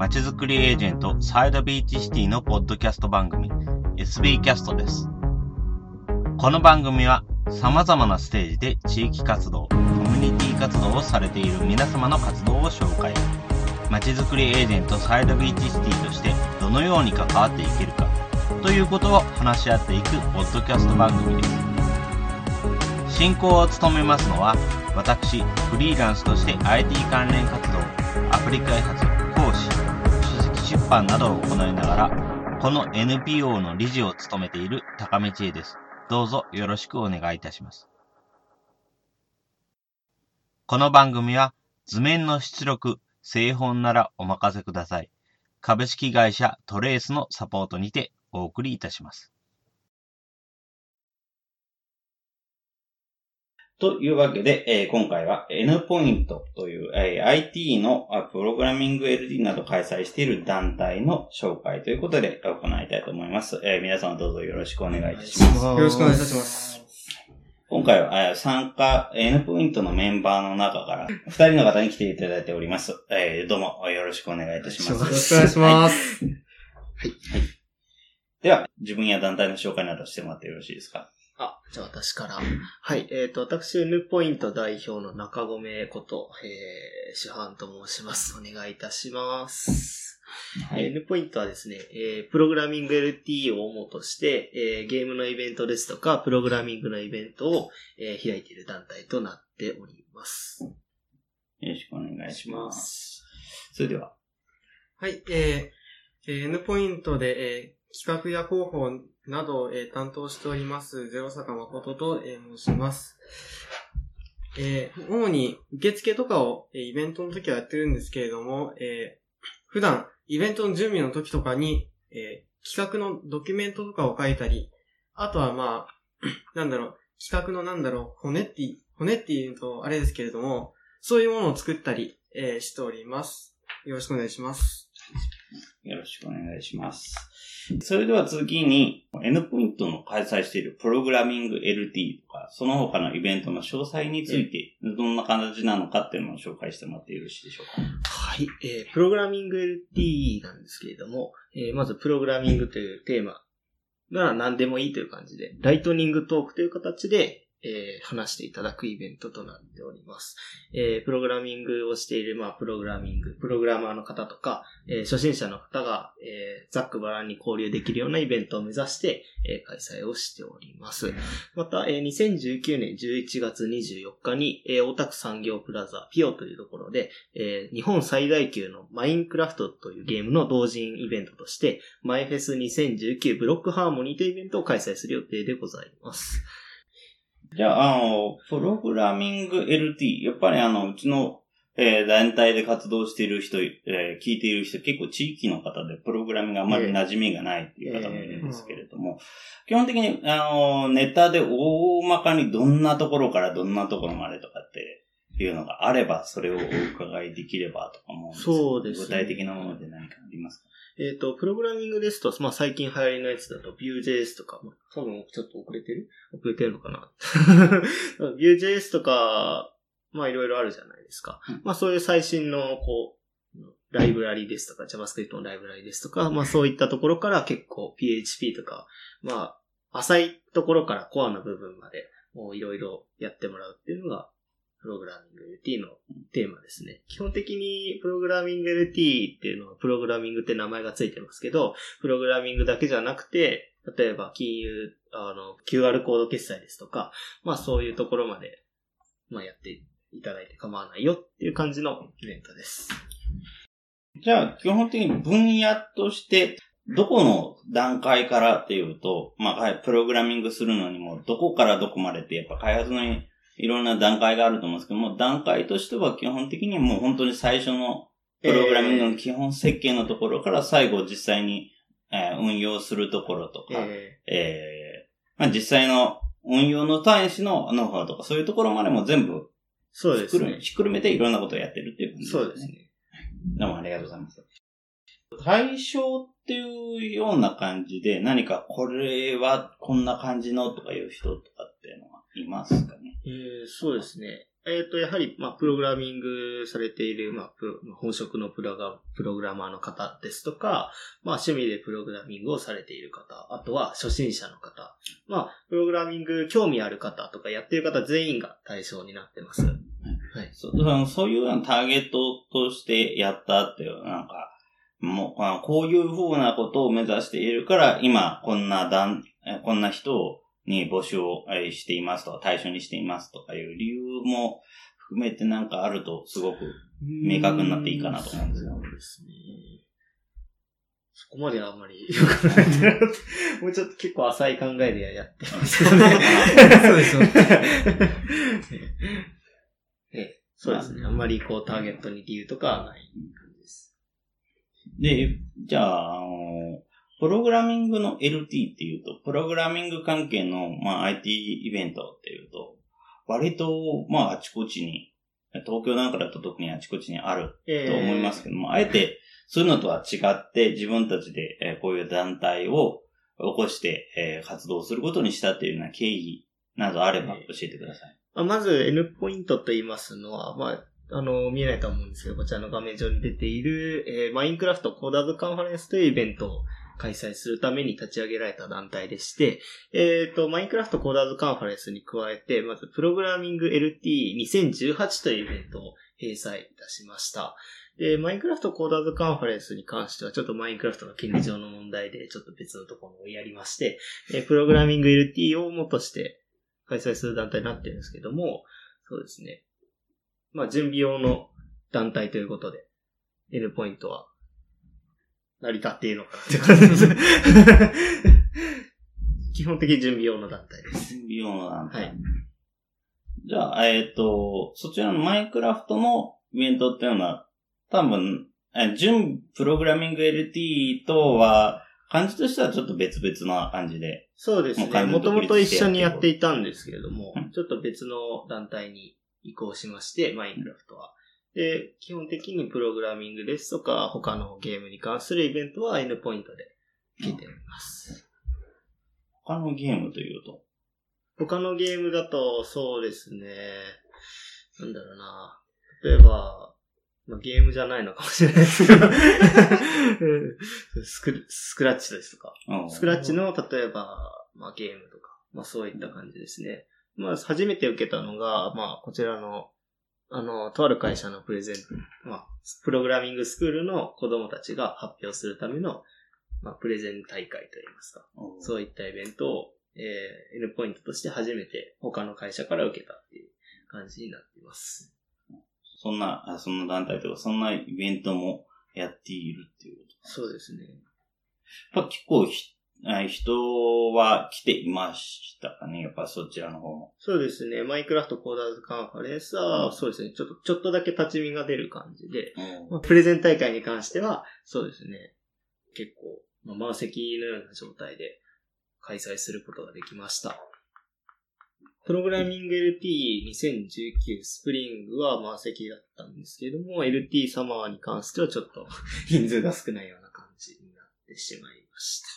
まちづくりエージェントサイドビーチシティのポッドキャスト番組 SB キャストです。この番組は様々なステージで地域活動、コミュニティ活動をされている皆様の活動を紹介。まちづくりエージェントサイドビーチシティとしてどのように関わっていけるかということを話し合っていくポッドキャスト番組です。進行を務めますのは私、フリーランスとして IT 関連活動、アプリ開発、販などを行いながら、この NPO の理事を務めている高道恵です。どうぞよろしくお願いいたします。この番組は図面の出力、製本ならお任せください。株式会社トレースのサポートにてお送りいたします。というわけで、えー、今回は N ポイントという、えー、IT のプログラミング LD など開催している団体の紹介ということで行いたいと思います。えー、皆さんどうぞよろしくお願いいたします。よろしくお願いいたします。今回は参加 N ポイントのメンバーの中から2人の方に来ていただいております。えー、どうもよろしくお願いいたします。よろしくお願いします。はい。はい、では、自分や団体の紹介などしてもらってよろしいですか？あ、じゃあ私から。はい。えっ、ー、と、私、N ポイント代表の中込こと、えー、主犯と申します。お願いいたします。はい、N ポイントはですね、えー、プログラミング LT を主として、えー、ゲームのイベントですとか、プログラミングのイベントを、えー、開いている団体となっております。よろしくお願いします。それでは。はい、えー、N ポイントで、えー、企画や広報などを、えー、担当しております、ゼロ坂誠と、えー、申します。えー、主に受付とかを、えー、イベントの時はやってるんですけれども、えー、普段イベントの準備の時とかに、えー、企画のドキュメントとかを書いたり、あとはまあ、なんだろう、企画のなんだろう、骨って、骨って言うとあれですけれども、そういうものを作ったり、えー、しております。よろしくお願いします。よろしくお願いします。それでは次に、N ポイントの開催しているプログラミング LT とか、その他のイベントの詳細について、どんな形なのかっていうのを紹介してもらってよろしいでしょうか？はい。えー、プログラミング LT なんですけれども、えー、まずプログラミングというテーマが何でもいいという感じで、ライトニングトークという形で、えー、話していただくイベントとなっております。えー、プログラミングをしている、まあ、プログラミング、プログラマーの方とか、えー、初心者の方が、えー、ざっくばらんに交流できるようなイベントを目指して、えー、開催をしております。また、えー、2019年11月24日に、えー、大田区産業プラザピオというところで、えー、日本最大級のマインクラフトというゲームの同人イベントとして、マイフェス2019ブロックハーモニーというイベントを開催する予定でございます。じゃあ、あの、プログラミング LT、やっぱりあの、うちの、えー、団体で活動している人、えー、聞いている人、結構地域の方でプログラミングあまり馴染みがないっていう方もいるんですけれども、基本的に、あの、ネタで大まかにどんなところからどんなところまでとかっていうのがあれば、それをお伺いできればとか思うんですそうです、ね、具体的なもので何かありますか？えっ、ー、と、プログラミングですと、まあ、最近流行りのやつだと Vue.js とか、まあ、多分ちょっと遅れてる？遅れてるのかな？Vue.js とか、まあ、いろいろあるじゃないですか。うん、まあ、そういう最新の、こう、ライブラリですとか、JavaScript のライブラリですとか、まあ、そういったところから結構 PHP とか、まあ、浅いところからコアの部分まで、もういろいろやってもらうっていうのが、プログラミング LT のテーマですね。基本的にプログラミング LT っていうのはプログラミングって名前がついてますけど、プログラミングだけじゃなくて、例えば金融、あの、QR コード決済ですとか、まあそういうところまで、まあやっていただいて構わないよっていう感じのイベントです。じゃあ、基本的に分野として、どこの段階からっていうと、まあ、プログラミングするのにも、どこからどこまでってやっぱ開発のいろんな段階があると思うんですけども、段階としては基本的にもう本当に最初のプログラミングの基本設計のところから最後実際に、えー、運用するところとか、えー、えー、まあ、実際の運用の端子のノウハウとかそういうところまでも全部そうですね。ひっくるめていろんなことをやってるっていう感じですね。そうですね。どうもありがとうございます。対象っていうような感じで何かこれはこんな感じのとかいう人とかっていうのはいますかねえー、そうですね。えっ、と、やはり、まあ、プログラミングされている、まあ、プロ本職のプログプログラマーの方ですとか、まあ、趣味でプログラミングをされている方、あとは初心者の方、まあ、プログラミング興味ある方とかやってる方全員が対象になってます。はい。そそういうようなターゲットとしてやったっていう、なんか、もう、あこういう風なことを目指しているから、今、こんな段、えこんな人に募集をえしていますとか、対象にしていますとかいう理由も含めてなんかあると、すごく、明確になっていいかなと思うんですよそうですね。そこまであんまりよくないんだなってもうちょっと結構浅い考えでやってますけどね。そうでしょうえそうですね。あんまりこうターゲットに理由とかはない感じです。で、じゃあ、あの、プログラミングの LT っていうと、プログラミング関係の、まあ、IT イベントっていうと、割と、まあ、あちこちに、東京なんかだと特にあちこちにあるえと思いますけども、あえて、そういうのとは違って、自分たちで、えーこういう団体を起こして、えー活動することにしたっていうような経緯などあれば教えてください。まあまず N ポイントと言いますのは、まあ、あの、見えないと思うんですけど、こちらの画面上に出ている、えーマインクラフトコーダーズカンファレンスというイベントを開催するために立ち上げられた団体でして、えっ、と、マインクラフトコーダーズカンファレンスに加えて、まず、プログラミング LT2018 というイベントを閉鎖いたしました。で、マインクラフトコーダーズカンファレンスに関しては、ちょっとマインクラフトの権利上の問題で、ちょっと別のところをやりまして、えプログラミング LT をもとして開催する団体になってるんですけども、そうですね。まあ、準備用の団体ということで、N ポイントは、成り立っているのかなって感じです。基本的に準備用の団体です。美容の団体。はいじゃあ、えっ、と、そちらのマインクラフトのイベントっていうのは、多分、え準プログラミング LT とは、感じとしてはちょっと別々な感じで。そうですね。もともと一緒にやっていたんですけれどもうん、ちょっと別の団体に移行しまして、マインクラフトは。で、基本的にプログラミングですとか、他のゲームに関するイベントは N ポイントで聞いております。他のゲームというと？他のゲームだと、そうですね。なんだろうな。例えば、まあ、ゲームじゃないのかもしれないですけどうん スク、スクラッチですとか。うんスクラッチの、例えば、まあ、ゲームとか、まあ、そういった感じですね。まあ、初めて受けたのが、まあ、こちらの、あの、とある会社のプレゼント、まあ、プログラミングスクールの子供たちが発表するための、まあ、プレゼン大会といいますか。うんそういったイベントを、えー、N ポイントとして初めて他の会社から受けたっていう感じになっています。そんな、あそんな団体とか、そんなイベントもやっているっていうこと。そうですね。やっぱ結構人は来ていましたかね？やっぱそちらの方も。そうですね。マインクラフトコーダーズカンファレンスは、そうですね。ちょっと、ちょっとだけ立ち見が出る感じで、まあプレゼン大会に関しては、そうですね。結構、まあ、満席のような状態で開催することができました。プログラミング LT2019 スプリングは満席だったんですけれども、LT サマーに関してはちょっと人数が少ないような感じになってしまいました。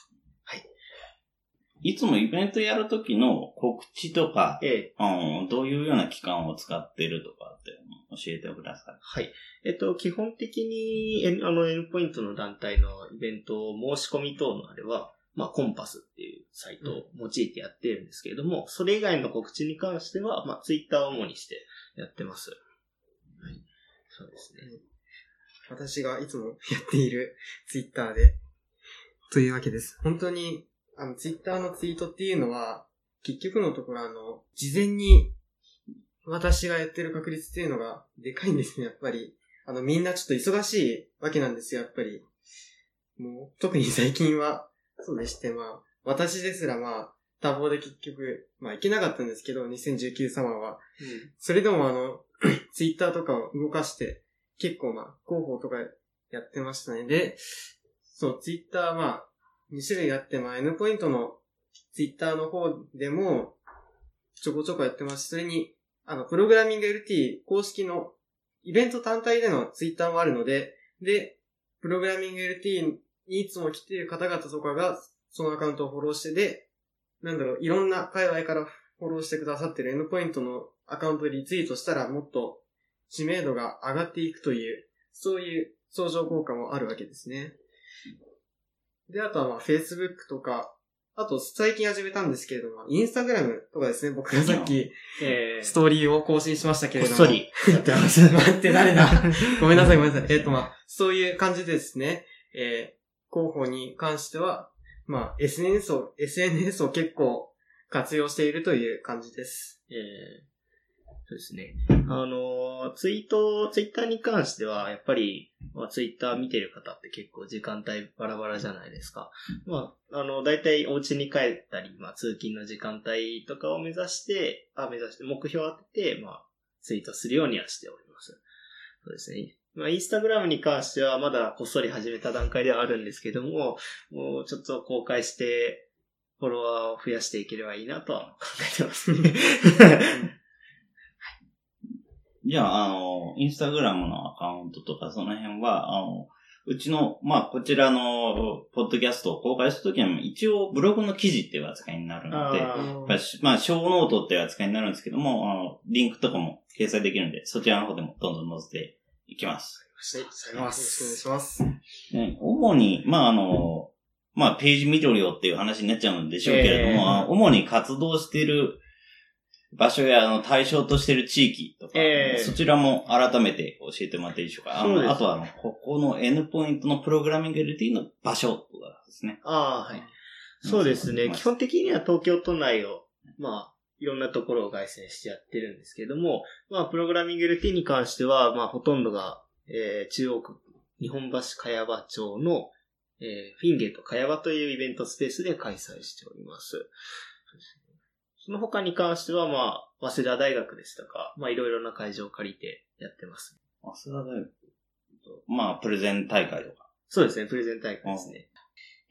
いつもイベントやるときの告知とか、ええうん、どういうような期間を使ってるとかって教えてください。はい。えっと、基本的に、N- あの、N ポイントの団体のイベント申し込み等のあれは、まあ、コンパスっていうサイトを用いてやってるんですけれども、それ以外の告知に関しては、まあ、ツイッターを主にしてやってます。はい。そうですね。私がいつもやっているツイッターで、というわけです。本当に、あの、ツイッターのツイートっていうのは、結局のところあの、事前に私がやってる確率っていうのがでかいんですね、やっぱり。あの、みんなちょっと忙しいわけなんですよ、やっぱり。もう、特に最近は、そうでして、まあ、私ですらまあ、多忙で結局、まあ、いけなかったんですけど、2019サマーは。それでもあの、ツイッターとかを動かして、結構まあ、広報とかやってましたね。で、そう、ツイッターまあ、2種類あって、まあ、N ポイントのツイッターの方でも、ちょこちょこやってますし、それに、あの、プログラミング LT 公式のイベント単体でのツイッターもあるので、で、プログラミング LT にいつも来ている方々とかが、そのアカウントをフォローしてで、なんだろう、いろんな界隈からフォローしてくださってる N ポイントのアカウントリツイートしたらもっと知名度が上がっていくという、そういう相乗効果もあるわけですね。で、あとはまあ Facebook とか、あと最近始めたんですけれども、インスタグラムとかですね、僕がさっきえー、ストーリーを更新しましたけれども。こっそりやってます。待って、誰だごめんなさい、ごめんなさい。えっ、と、まあ、そういう感じでですね、えー、広報に関しては、まあ、SNS を、SNS を結構活用しているという感じです。えーそうですね。あの、ツイート、ツイッターに関しては、やっぱり、まあ、ツイッター見てる方って結構時間帯バラバラじゃないですか。まあ、あの、大体お家に帰ったり、まあ、通勤の時間帯とかを目指して、あ、目指して、目標を当てて、まあ、ツイートするようにはしております。そうですね。まあ、インスタグラムに関してはまだこっそり始めた段階ではあるんですけども、もうちょっと公開して、フォロワーを増やしていければいいなとは考えてますね。じゃあ、あの、インスタグラムのアカウントとかその辺は、あの、うちの、まあ、こちらの、ポッドキャストを公開するときは、一応、ブログの記事っていう扱いになるので、やあまあ、ショーノートっていう扱いになるんですけども、あの、リンクとかも掲載できるんで、そちらの方でもどんどん載せていきます。はい、よろしくお願いします。ね、主に、まあ、あの、まあ、ページ見ろよっていう話になっちゃうんでしょうけれども、ええあ主に活動している場所や、あの、対象としている地域とか、ええそちらも改めて教えてもらっていいでしょうか。あそうあとは、あの、ここの N ポイントのプログラミング LT の場所とかですね。ああ、はい。そうですね。基本的には東京都内を、まあ、いろんなところを外線してやってるんですけども、まあ、プログラミング LT に関しては、まあ、ほとんどが、えー、中央区、日本橋茅場町の、えー、フィンゲート茅場というイベントスペースで開催しております。その他に関しては、まあ、早稲田大学ですとか、まあ、いろいろな会場を借りてやってます。早稲田大学とまあ、プレゼン大会とか。そうですね、プレゼン大会ですね。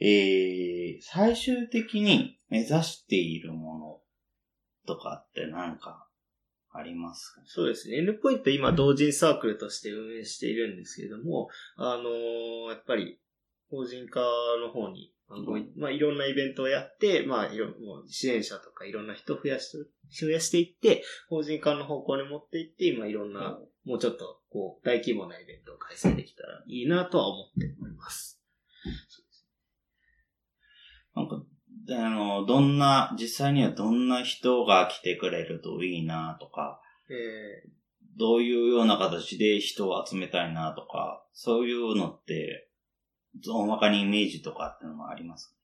えー、最終的に目指しているものとかって何かありますか？そうですね。N ポイント今同人サークルとして運営しているんですけれども、あのーやっぱり法人化の方に、あのうんまあ、いろんなイベントをやって、まあ、いろもう支援者とかいろんな人を増やして、増やしていって、法人化の方向に持っていって、今いろんな、もうちょっと、こう、大規模なイベントを開催できたらいいなとは思っております。なんか、であの、どんな、実際にはどんな人が来てくれるといいなとか、えどういうような形で人を集めたいなとか、そういうのって、大まかにイメージとかっていうのもありますか？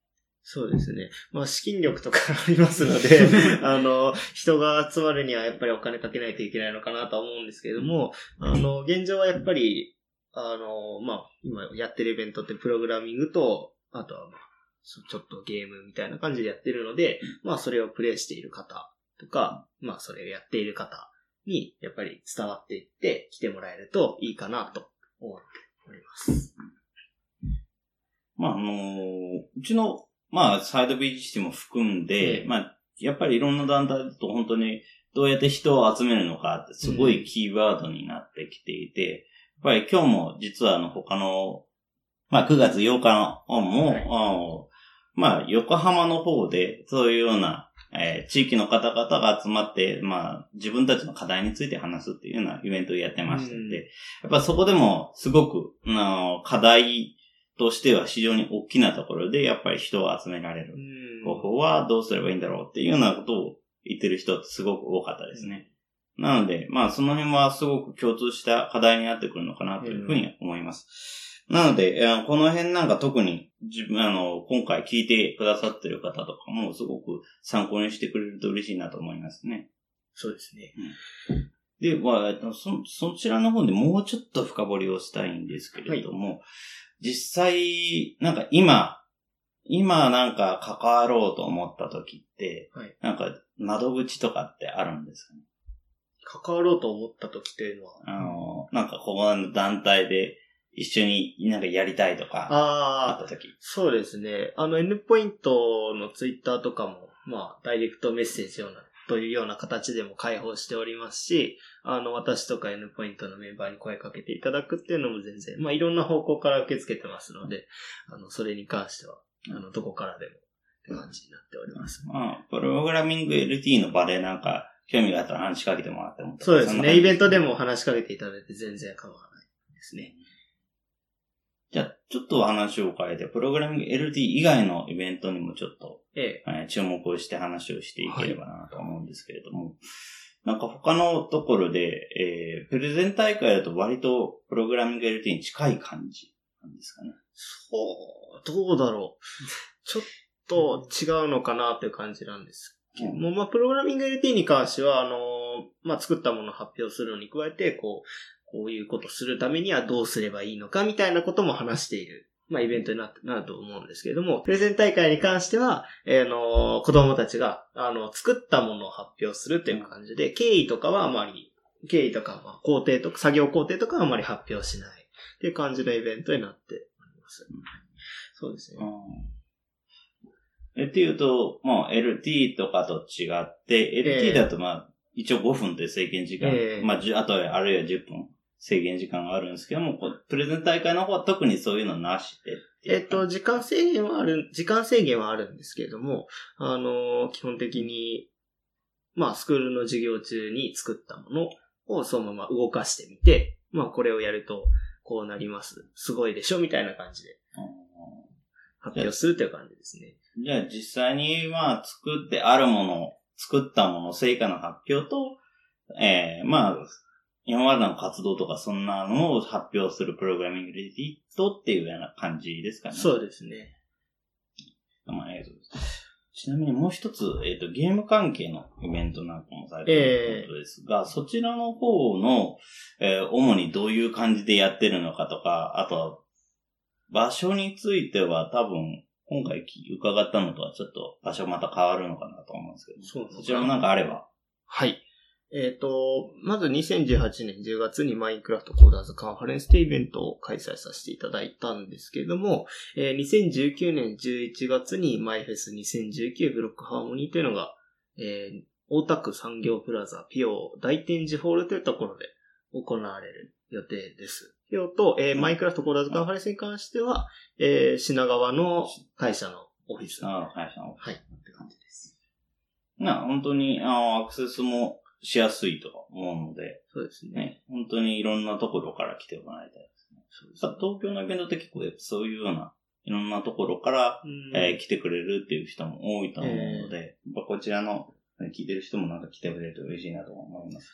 そうですね。まあ、資金力とかありますので、あの、人が集まるにはやっぱりお金かけないといけないのかなとは思うんですけれども、あの、現状はやっぱり、あの、まあ、今やってるイベントってプログラミングと、あとはまあ、そちょっとゲームみたいな感じでやってるので、まあ、それをプレイしている方とか、まあ、それをやっている方に、やっぱり伝わっていって来てもらえるといいかなと思っております。まあ、あのうちの、まあ、サイド BGC も含んで、ええまあ、やっぱりいろんな団体だと本当にどうやって人を集めるのかってすごいキーワードになってきていて、やっぱり今日も実はあの他の、まあ9月8日のも、はい。まあ横浜の方でそういうような、えー地域の方々が集まって、まあ自分たちの課題について話すっていうようなイベントをやってましたので、うん。やっぱそこでもすごく、あの課題としては非常に大きなところでやっぱり人を集められるうん方法はどうすればいいんだろうっていうようなことを言ってる人ってすごく多かったですね。なので、まあその辺はすごく共通した課題になってくるのかなというふうに思います。なので、えーこの辺なんか特に自分、あの、今回聞いてくださってる方とかもすごく参考にしてくれると嬉しいなと思いますね。そうですね。で、まあ、えっとそ、そちらの方でもうちょっと深掘りをしたいんですけれども、実際、なんか今、今なんか関わろうと思った時って、はいなんか窓口とかってあるんですかね？関わろうと思った時というのは、あの、なんかここの団体で一緒になんかやりたいとか、あ、った時。そうですね。あの N ポイントのツイッターとかも、まあ、ダイレクトメッセージような、というような形でも開放しておりますし、あの、私とか N ポイントのメンバーに声かけていただくっていうのも全然、まあ、いろんな方向から受け付けてますので、あの、それに関しては、あの、どこからでもって感じになっております。まあ、プログラミング LT の場でなんか興味があったら話しかけてもらっても。そうですね。イベントでも。も話しかけていただいて全然構わないですね。じゃあ、ちょっと話を変えて、プログラミング LT 以外のイベントにもちょっと、ええ。えー注目をして話をしていければなと思うんですけれども、なんか他のところで、えー、プレゼン大会だと割とプログラミング LT に近い感じなんですかね。そう、どうだろう。ちょっと違うのかなっていう感じなんですけども、まあ、プログラミング LT に関しては、あの、まあ、作ったものを発表するのに加えて、こう、こういうことするためにはどうすればいいのかみたいなことも話している。まあ、イベントになってなると思うんですけれども、プレゼン大会に関しては、えーあの、子供たちが、あの、作ったものを発表するっていう感じで、経緯とかはあまり、経緯とか、まあ、工程とか、作業工程とかはあまり発表しないっていう感じのイベントになっております。そうですね。えっていうと、まあ LT とかと違って、ええ LT だとまあ、一応5分という制限時間、ええまあ、あとはあるいは10分制限時間があるんですけども、プレゼン大会の方は特にそういうのなしでえっと、時間制限はある、時間制限はあるんですけれども、あの、基本的に、まあ、スクールの授業中に作ったものをそのまま動かしてみて、まあ、これをやると、こうなります。すごいでしょみたいな感じで発表するという感じですね。じゃあ実際にまあ作ってあるもの、作ったもの、成果の発表と、ええまあ、今までの活動とかそんなのを発表するプログラミングレディットっていうような感じですかね。そうですね。まあ、えーとちなみにもう一つ、えっ、と、ゲーム関係のイベントなんかもされてるということですが、そちらの方の、えー主にどういう感じでやってるのかとか、あとは、場所については多分、今回き伺ったのとはちょっと場所また変わるのかなと思うんですけど、そちらもなんかあれば。はい。えっ、と、まず2018年10月にマインクラフトコーダーズカンファレンスというイベントを開催させていただいたんですけれども、えー2019年11月にマイフェス2019ブロックハーモニーというのが、えー大田区産業プラザピオ大展示ホールというところで行われる予定です。ピオと、えーマインクラフトコーダーズカンファレンスに関しては、えー品川の会社のオフィス。はあ会社の。い。って感じです。な、本当に、あの、アクセスもしやすいと思うので、そうですね。ね、本当にいろんなところから来てもらいたいですね。そうですさ東京のイベントって結構そういうような、いろんなところから、うん。えー来てくれるっていう人も多いと思うので、やっぱこちらのね聞いてる人もなんか来てくれると嬉しいなと思います。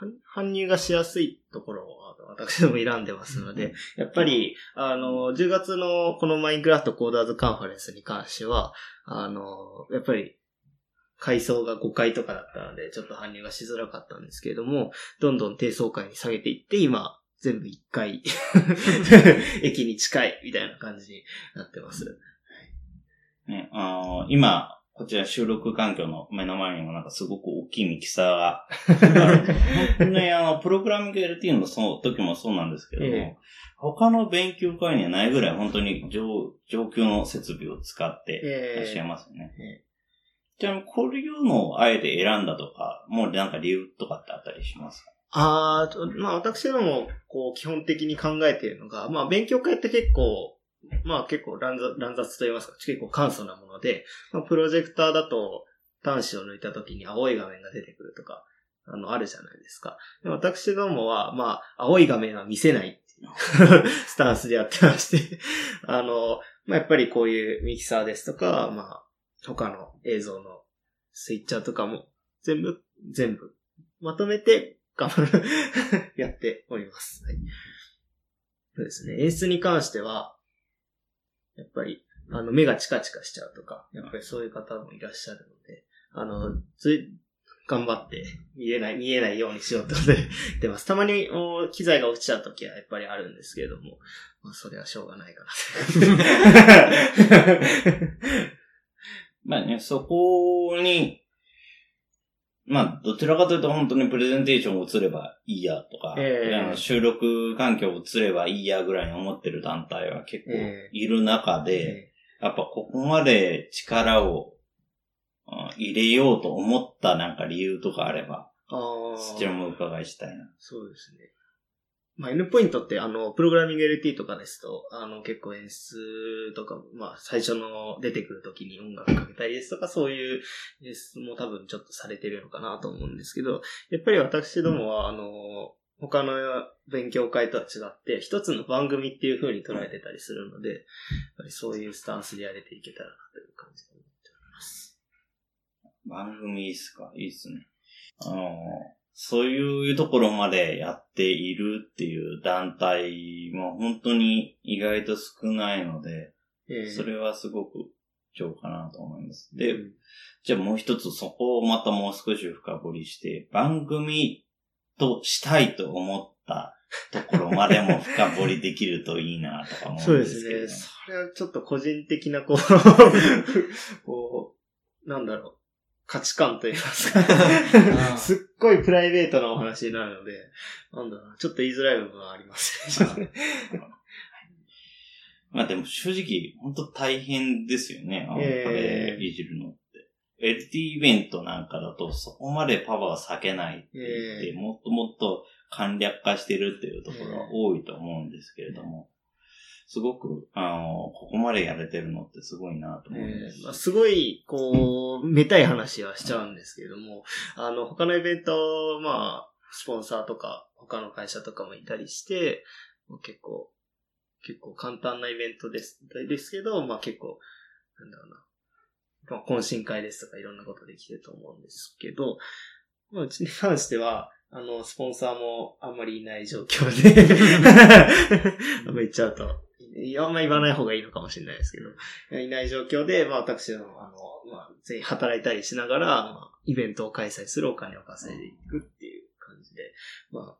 搬搬入がしやすいところを私ども選んでますので、やっぱり、あの、10月のこのマインクラフトコーダーズカンファレンスに関しては、あの、やっぱり、階層が5階とかだったので、ちょっと搬入がしづらかったんですけれども、どんどん低層階に下げていって、今、全部1階、駅に近いみたいな感じになってます。ね、あの今、こちら収録環境の目の前にもなんかすごく大きいミキサーがある。本当にね、あの、プログラミング LT のその時もそうなんですけども、ええ他の勉強会にはないぐらい本当に上上級の設備を使っていらっしゃいますよね。えじゃあ、こういうのをあえて選んだとか、もうなんか理由とかってあったりしますか？あーと、まあ私ども、こう、基本的に考えているのが、まあ勉強会って結構、まあ結構乱雑乱雑と言いますか、結構簡素なもので、まあ、プロジェクターだと端子を抜いた時に青い画面が出てくるとか、あの、あるじゃないですか。で私どもは、まあ、青い画面は見せないっていう スタンスでやってまして、あの、まあやっぱりこういうミキサーですとか、まあ、他の映像のスイッチャーとかも全部、全部まとめて頑張る やっております。はい。そうですね。演出に関しては、やっぱり、あの、目がチカチカしちゃうとか、やっぱりそういう方もいらっしゃるので、あの、つい、頑張って見えない、見えないようにしようってことで言ってます。たまにお機材が落ちちゃうときはやっぱりあるんですけれども、まあ、それはしょうがないかなまあね、そこに、まあ、どちらかというと本当にプレゼンテーションを映ればいいやとか、ええあの収録環境を映ればいいやぐらいに思ってる団体は結構えいる中で、やっぱここまで力をうん入れようと思ったなんか理由とかあれば。そちらもお伺いしたいな。そうですね。まあ、N ポイントって、あの、プログラミング LT とかですと、あの、結構演出とか、まあ、最初の出てくる時に音楽かけたりですとか、そういう演出も多分ちょっとされてるのかなと思うんですけど、やっぱり私どもは、あの、他の勉強会とは違って、一つの番組っていう風に捉えてたりするので、やっぱりそういうスタンスでやれていけたらなという感じで思っております。番組いいっすか？いいっすね。あの、そういうところまでやっているっていう団体も本当に意外と少ないので、えーそれはすごく重要かなと思います。で、じゃあもう一つそこをまたもう少し深掘りして、番組としたいと思ったところまでも深掘りできるといいなとか思そううんでですすけど、ね。それはちょっと個人的な、こう、こう、なんだろう。価値観と言いますかあ。すっごいプライベートなお話になるので、なんだろうな。ちょっと言いづらい部分はありますね。まあでも正直、本当大変ですよね。あの、ええこれいじるのって。LT イベントなんかだとそこまでパワー割けないって言って、えもっともっと簡略化してるっていうところは多いと思うんですけれども、すごく、あの、ここまでやれてるのってすごいなと思うんです。えーまあ、すごい、こう、めたい話はしちゃうんですけれども、あの、他のイベント、まあ、スポンサーとか、他の会社とかもいたりして、結構、結構簡単なイベントです、ですけど、まあ結構、なんだろうな。まあ、懇親会ですとかいろんなことできてると思うんですけど、まあ、うちに関しては、あの、スポンサーもあんまりいない状況で、あんまり言っちゃうと、あんまり言わない方がいいのかもしれないですけど、いない状況で、まあ私の、あの、まあ、全員働いたりしながら、まあ、イベントを開催するお金を稼いでいくっていう感じで、まあ、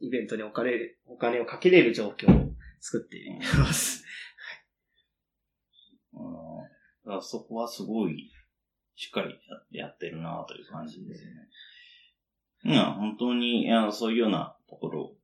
イベントにお金、お金をかけれる状況を作っています。あそこはすごい、しっかりやってるなという感じですね。いや、本当に、あのそういうようなところ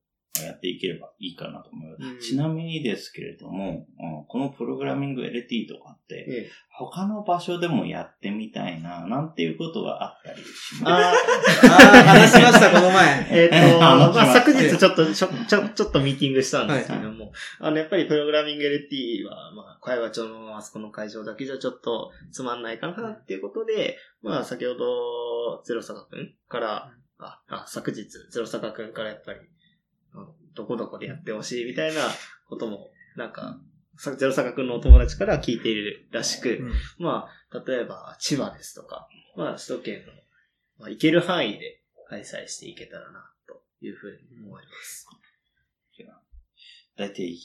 やっていければいいかなと思います。うん。ちなみにですけれども、うんこのプログラミング LT とかって、ええ。他の場所でもやってみたいな、なんていうことがあったりします？あ ああ、話しました、この前。えっ、と、まあ、昨日。ちょっと、ちょ、ちょ、ちょっとミーティングしたんですけども、はあの、やっぱりプログラミング LT は、まあ、小山町のあそこの会場だけじゃちょっとつまんないかなっていうことで、まあ、先ほど、ゼロ坂くんから、あ、あ、昨日、ゼロ坂くんからやっぱり、あどこどこでやってほしいみたいなことも、なんか、さゼロ坂くんのお友達から聞いているらしく、まあ、例えば、千葉ですとか、まあ、首都圏の、まあ、行ける範囲で開催していけたらな、というふうに思います。大体、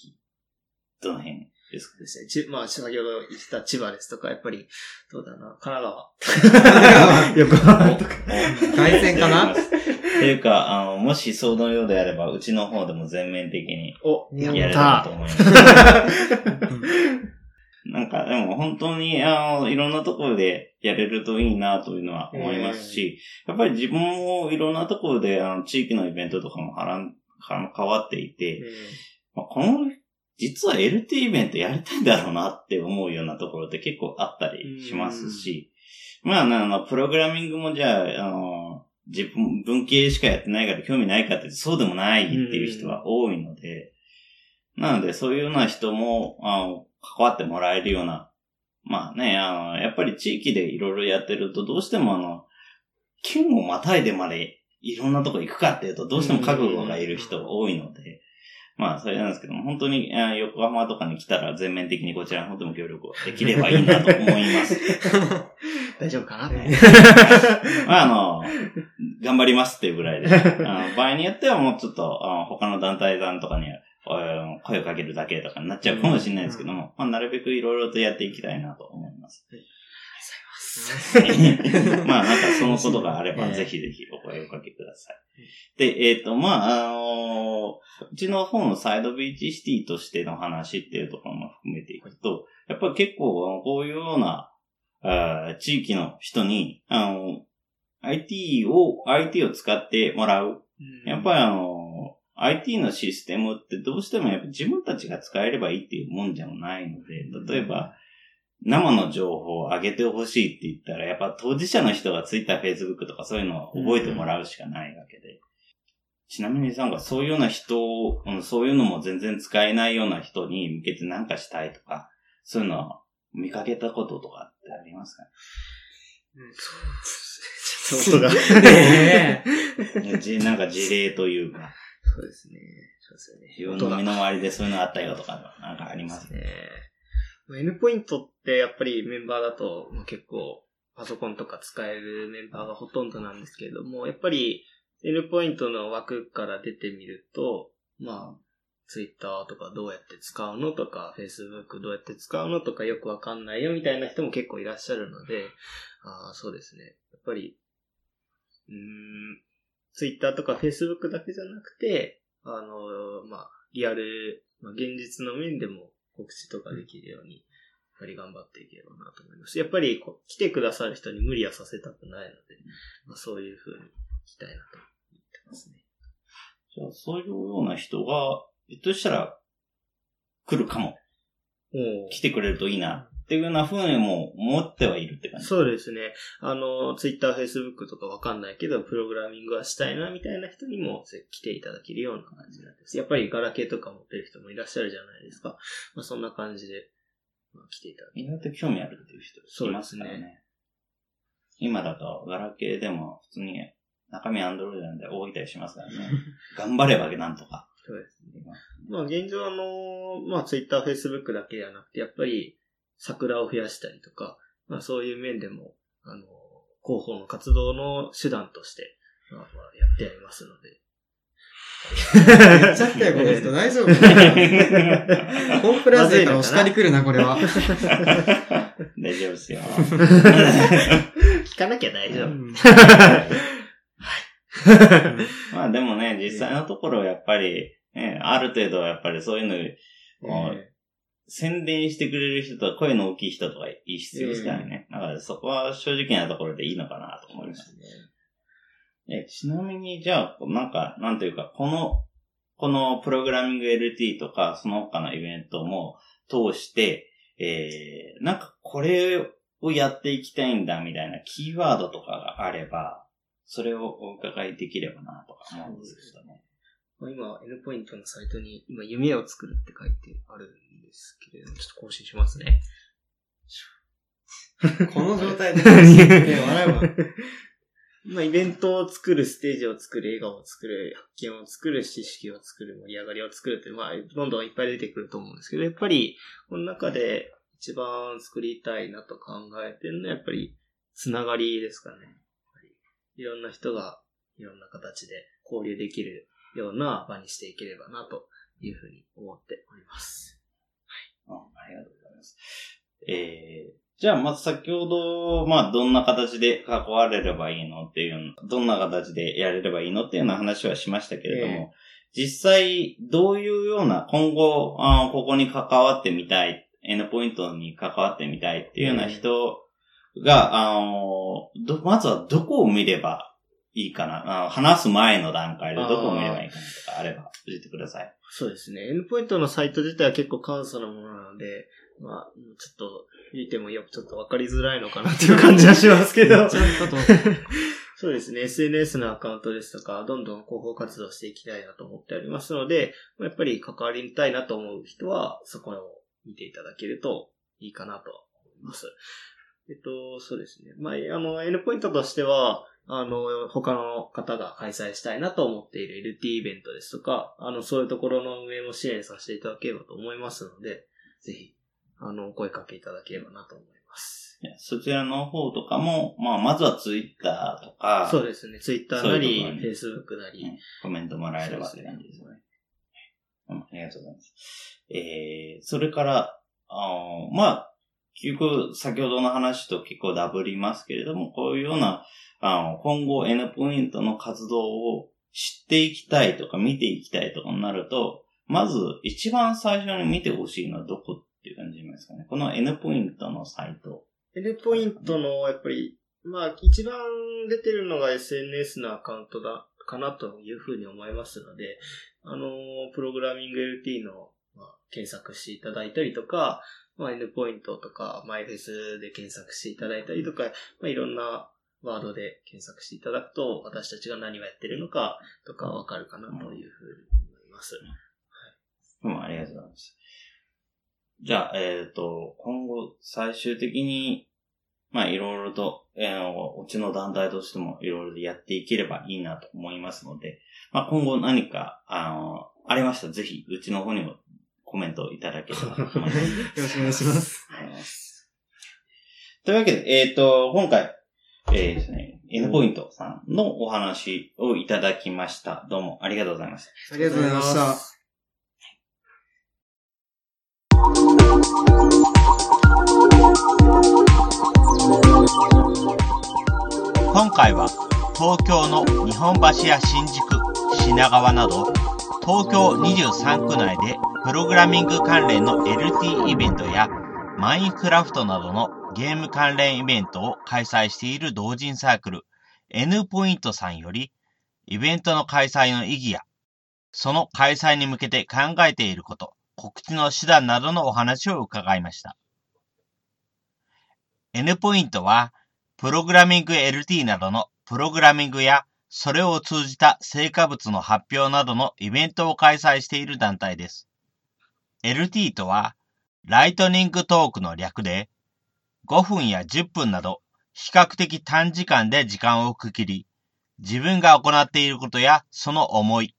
どの辺ですか？ですね。ちまあ、先ほど言ってた千葉ですとか、やっぱり、どうだな、神奈川。横浜とか。凱旋かな？っていうか、あの、もしそのようであれば、うちの方でも全面的にお、ややれた。と思います。なんか、でも本当に、あの、いろんなところでやれるといいなというのは思いますし、やっぱり自分もいろんなところで、あの、地域のイベントとかもはらん、は変わっていて、まあ、この、実は LT イベントやりたいんだろうなって思うようなところって結構あったりしますし、まあ、あの、プログラミングもじゃあ、あの、自分、文系しかやってないから興味ないかってそうでもないっていう人は多いので、なのでそういうような人も、あの、関わってもらえるような、まあね、あの、やっぱり地域でいろいろやってるとどうしてもあの、県をまたいでまでいろんなとこ行くかっていうとどうしても覚悟がいる人が多いので、まあ、それなんですけども、本当に、横浜とかに来たら全面的にこちらの方でも協力できればいいなと思います。大丈夫かな？まあ、あの、頑張りますっていうぐらいで、あの場合によってはもうちょっと、あの他の団体さんとかに、声をかけるだけとかになっちゃうかもしれないですけども、まあ、なるべくいろいろとやっていきたいなと思います。まあ、なんかそのことがあれば、ええ。ぜひぜひお声をかけください。で、えっ、と、まあ、あのうちの方のサイドビーチシティとしての話っていうところも含めていくと、やっぱり結構、あのこういうような、あー地域の人に、あの、IT を、IT を使ってもらう。やっぱりあの、IT のシステムってどうしてもやっぱ自分たちが使えればいいっていうもんじゃないので、例えば、生の情報を上げてほしいって言ったら、やっぱ当事者の人が Twitter、Facebook とかそういうのを覚えてもらうしかないわけで。ちなみになんかそういうような人を、うんそういうのも全然使えないような人に向けて何かしたいとか、そういうのは見かけたこととかってありますかそうだ。ねね じなんか事例というか、そうですね。そうですよね。自分の身の回りでそういうのあったよとか、なんかありますね。N ポイントってやっぱりメンバーだとまあ結構パソコンとか使えるメンバーがほとんどなんですけれども、やっぱり N ポイントの枠から出てみると、まあ、Twitter とかどうやって使うのとか、Facebook どうやって使うのとかよくわかんないよみたいな人も結構いらっしゃるので、あそうですね。やっぱり、うーん、Twitter とか Facebook だけじゃなくて、あの、まあ、リアル、まあ、現実の面でも告知とかできるように、やっぱり頑張っていければなと思います。やっぱりこ来てくださる人に無理はさせたくないので、まあ、そういう風にしたいなと言ってますね。じゃあそういうような人が、ひょっとしたら来るかも。来てくれるといいなっていうような風にも思ってはいるって感じ。そうですね。あの、Twitter、Facebook とかわかんないけど、プログラミングはしたいなみたいな人にも来ていただけるような感じなんです。やっぱりガラケーとか持ってる人もいらっしゃるじゃないですか。まあ、そんな感じで、まあ、来ていただけ意外と興味あるっていう人いますからね。そうで今だとガラケーでも普通に中身アンドロイドなんで置いたりしますからね。頑張ればなんとか。そうですね。まあ現状あの、まあ Twitter、Facebook だけではなくて、やっぱり桜を増やしたりとか、まあそういう面でも、あの、広報の活動の手段として、まあ、まあやってやりますので。言っちゃったよ、この人。大丈夫かな？コンプラ勢からお叱り来るな、これは。大丈夫ですよ。聞かなきゃ大丈夫。う んまあでもね、実際のところやっぱり、ね、ある程度やっぱりそういうの、宣伝してくれる人とか声の大きい人とかいい必要ですからね。だからそこは正直なところでいいのかなと思います。えちなみに、じゃあ、なんか、なんというか、この、このプログラミング LT とか、その他のイベントも通して、えー、なんかこれをやっていきたいんだみたいなキーワードとかがあれば、それをお伺いできればなとか思うんですけどね。まあ今、N ポイントのサイトに、今、夢を作るって書いてあるんですけれども、ちょっと更新しますね。この状態で、ね笑うわ。まあ、イベントを作る、ステージを作る、笑顔を作る、発見を作る、知識を作る、盛り上がりを作るって、まあ、どんどんいっぱい出てくると思うんですけど、やっぱり、この中で一番作りたいなと考えてるのは、やっぱり、つながりですかね。いろんな人が、いろんな形で交流できるような場にしていければな、というふうに思っております。うんありがとうございます。えー、じゃあ、まず先ほど、まあ、どんな形で関われればいいのっていうの、どんな形でやれればいいのっていうような話はしましたけれども、実際、どういうような、今後、あーここに関わってみたい、N ポイントに関わってみたいっていうような人が、あのどまずはどこを見ればいいかな、あの話す前の段階でどこを見ればいいかなとかあれば教えてください。そうですね。N ポイントのサイト自体は結構簡素なものなので、まあ、ちょっと、見てもよくちょっとわかりづらいのかなっていう感じはしますけど。そうですね。SNS のアカウントですとか、どんどん広報活動していきたいなと思っておりますので、やっぱり関わりたいなと思う人は、そこを見ていただけるといいかなと思います。えっと、そうですね。まあ、あの、N ポイントとしては、あの、他の方が開催したいなと思っている LT イベントですとか、あの、そういうところの運営も支援させていただければと思いますので、ぜひ、あの、お声かけいただければなと思います。そちらの方とかも、まあ、まずはツイッターとか、そうですね。Twitter なり、そういうところに Facebook なり、うんコメントもらえればって感じですね。うんありがとうございます。えー、それから、あーまあ、結局、先ほどの話と結構ダブりますけれども、こういうような、あの、今後 N ポイントの活動を知っていきたいとか見ていきたいとかになると、まず一番最初に見てほしいのはどこっていう感じですかね。この N ポイントのサイト。N ポイントの、やっぱり、まあ、一番出てるのが SNS のアカウントだ、かなというふうに思いますので、あの、プログラミング LT の、まあ、検索していただいたりとか、まあ、N ポイントとか、マイフェスで検索していただいたりとか、まあ、いろんな、ワードで検索していただくと、私たちが何をやってるのかとかわかるかなというふうに思います。どうもありがとうございます。じゃあ、えっ、と、今後、最終的に、まあ、いろいろと、えーうちの団体としてもいろいろやっていければいいなと思いますので、まあ、今後何か、あの、ありましたら、ぜひ、うちの方にもコメントいただければ と思います。よろしくお願いします。はいというわけで、えっ、と、今回、えーですね、N ポイントさんのお話をいただきました。どうもありがとうございました。ありがとうございました。今回は東京の日本橋や新宿、品川など東京23区内でプログラミング関連の LT イベントやマインクラフトなどのゲーム関連イベントを開催している同人サークル N ポイントさんよりイベントの開催の意義やその開催に向けて考えていること、告知の手段などのお話を伺いました。N ポイントはプログラミング LT などのプログラミングやそれを通じた成果物の発表などのイベントを開催している団体です。LT とはライトニングトークの略で5分や10分など比較的短時間で時間を区切り自分が行っていることやその思い、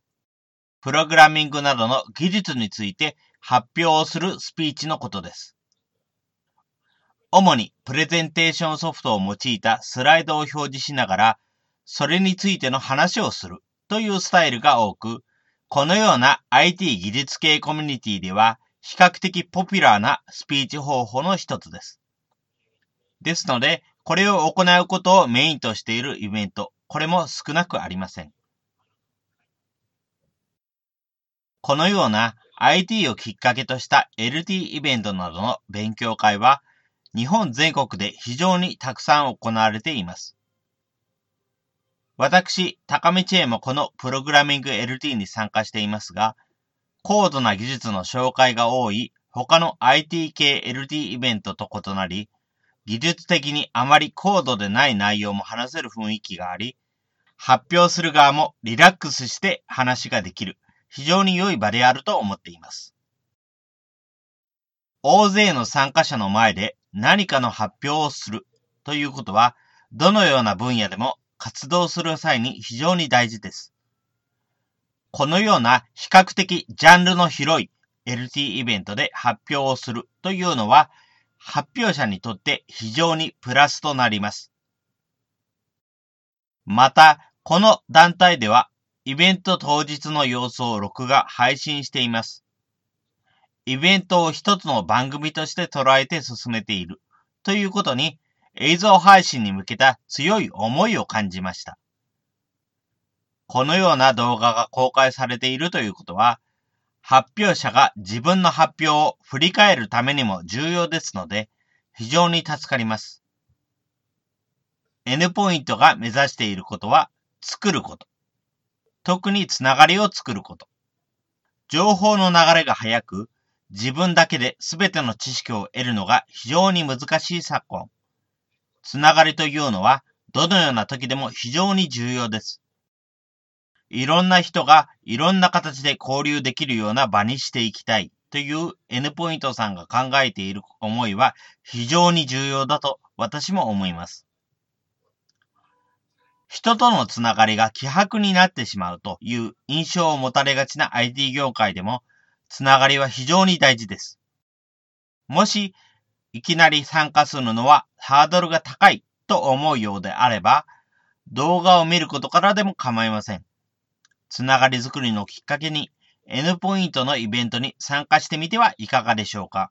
プログラミングなどの技術について発表をするスピーチのことです。主にプレゼンテーションソフトを用いたスライドを表示しながら、それについての話をするというスタイルが多く、このような IT 技術系コミュニティでは比較的ポピュラーなスピーチ方法の一つです。ですので、これを行うことをメインとしているイベント、これも少なくありません。このような IT をきっかけとした LT イベントなどの勉強会は、日本全国で非常にたくさん行われています。私、高道恵もこのプログラミング LT に参加していますが、高度な技術の紹介が多い他の IT 系 LT イベントと異なり、技術的にあまり高度でない内容も話せる雰囲気があり、発表する側もリラックスして話ができる、非常に良い場であると思っています。大勢の参加者の前で何かの発表をするということは、どのような分野でも活動する際に非常に大事です。このような比較的ジャンルの広い LT イベントで発表をするというのは、発表者にとって非常にプラスとなります。また、この団体では、イベント当日の様子を録画配信しています。イベントを一つの番組として捉えて進めているということに映像配信に向けた強い思いを感じました。このような動画が公開されているということは、発表者が自分の発表を振り返るためにも重要ですので、非常に助かります。N ポイントが目指していることは、作ること。特につながりを作ること。情報の流れが速く、自分だけで全ての知識を得るのが非常に難しい昨今。つながりというのは、どのような時でも非常に重要です。いろんな人がいろんな形で交流できるような場にしていきたいという N ポイントさんが考えている思いは非常に重要だと私も思います。人とのつながりが希薄になってしまうという印象を持たれがちな IT 業界でも、つながりは非常に大事です。もし、いきなり参加するのはハードルが高いと思うようであれば、動画を見ることからでも構いません。つながりづくりのきっかけに N ポイントのイベントに参加してみてはいかがでしょうか。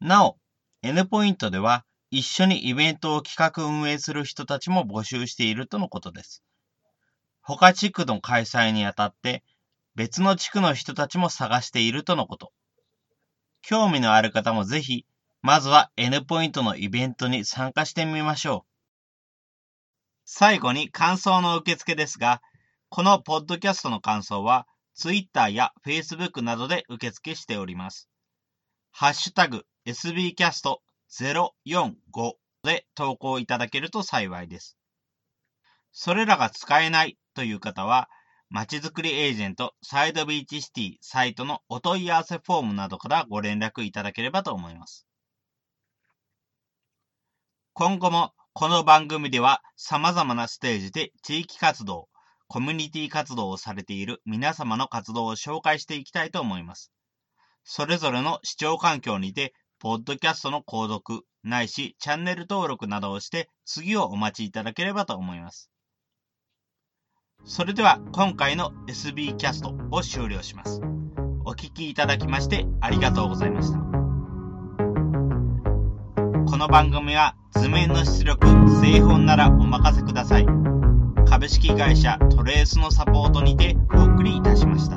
なお、N ポイントでは一緒にイベントを企画運営する人たちも募集しているとのことです。他地区の開催にあたって別の地区の人たちも探しているとのこと。興味のある方もぜひ、まずは N ポイントのイベントに参加してみましょう。最後に感想の受付ですが、このポッドキャストの感想は Twitter や Facebook などで受付しております。ハッシュタグ SBcast045 で投稿いただけると幸いです。それらが使えないという方は、まちづくりエージェントサイドビーチシティサイトのお問い合わせフォームなどからご連絡いただければと思います。今後もこの番組では様々なステージで地域活動、コミュニティ活動をされている皆様の活動を紹介していきたいと思います。それぞれの視聴環境にて、ポッドキャストの購読、ないしチャンネル登録などをして次をお待ちいただければと思います。それでは今回の SB キャストを終了します。お聴きいただきましてありがとうございました。この番組は図面の出力、製本ならお任せください。株式会社トレースのサポートにてお送りいたしました。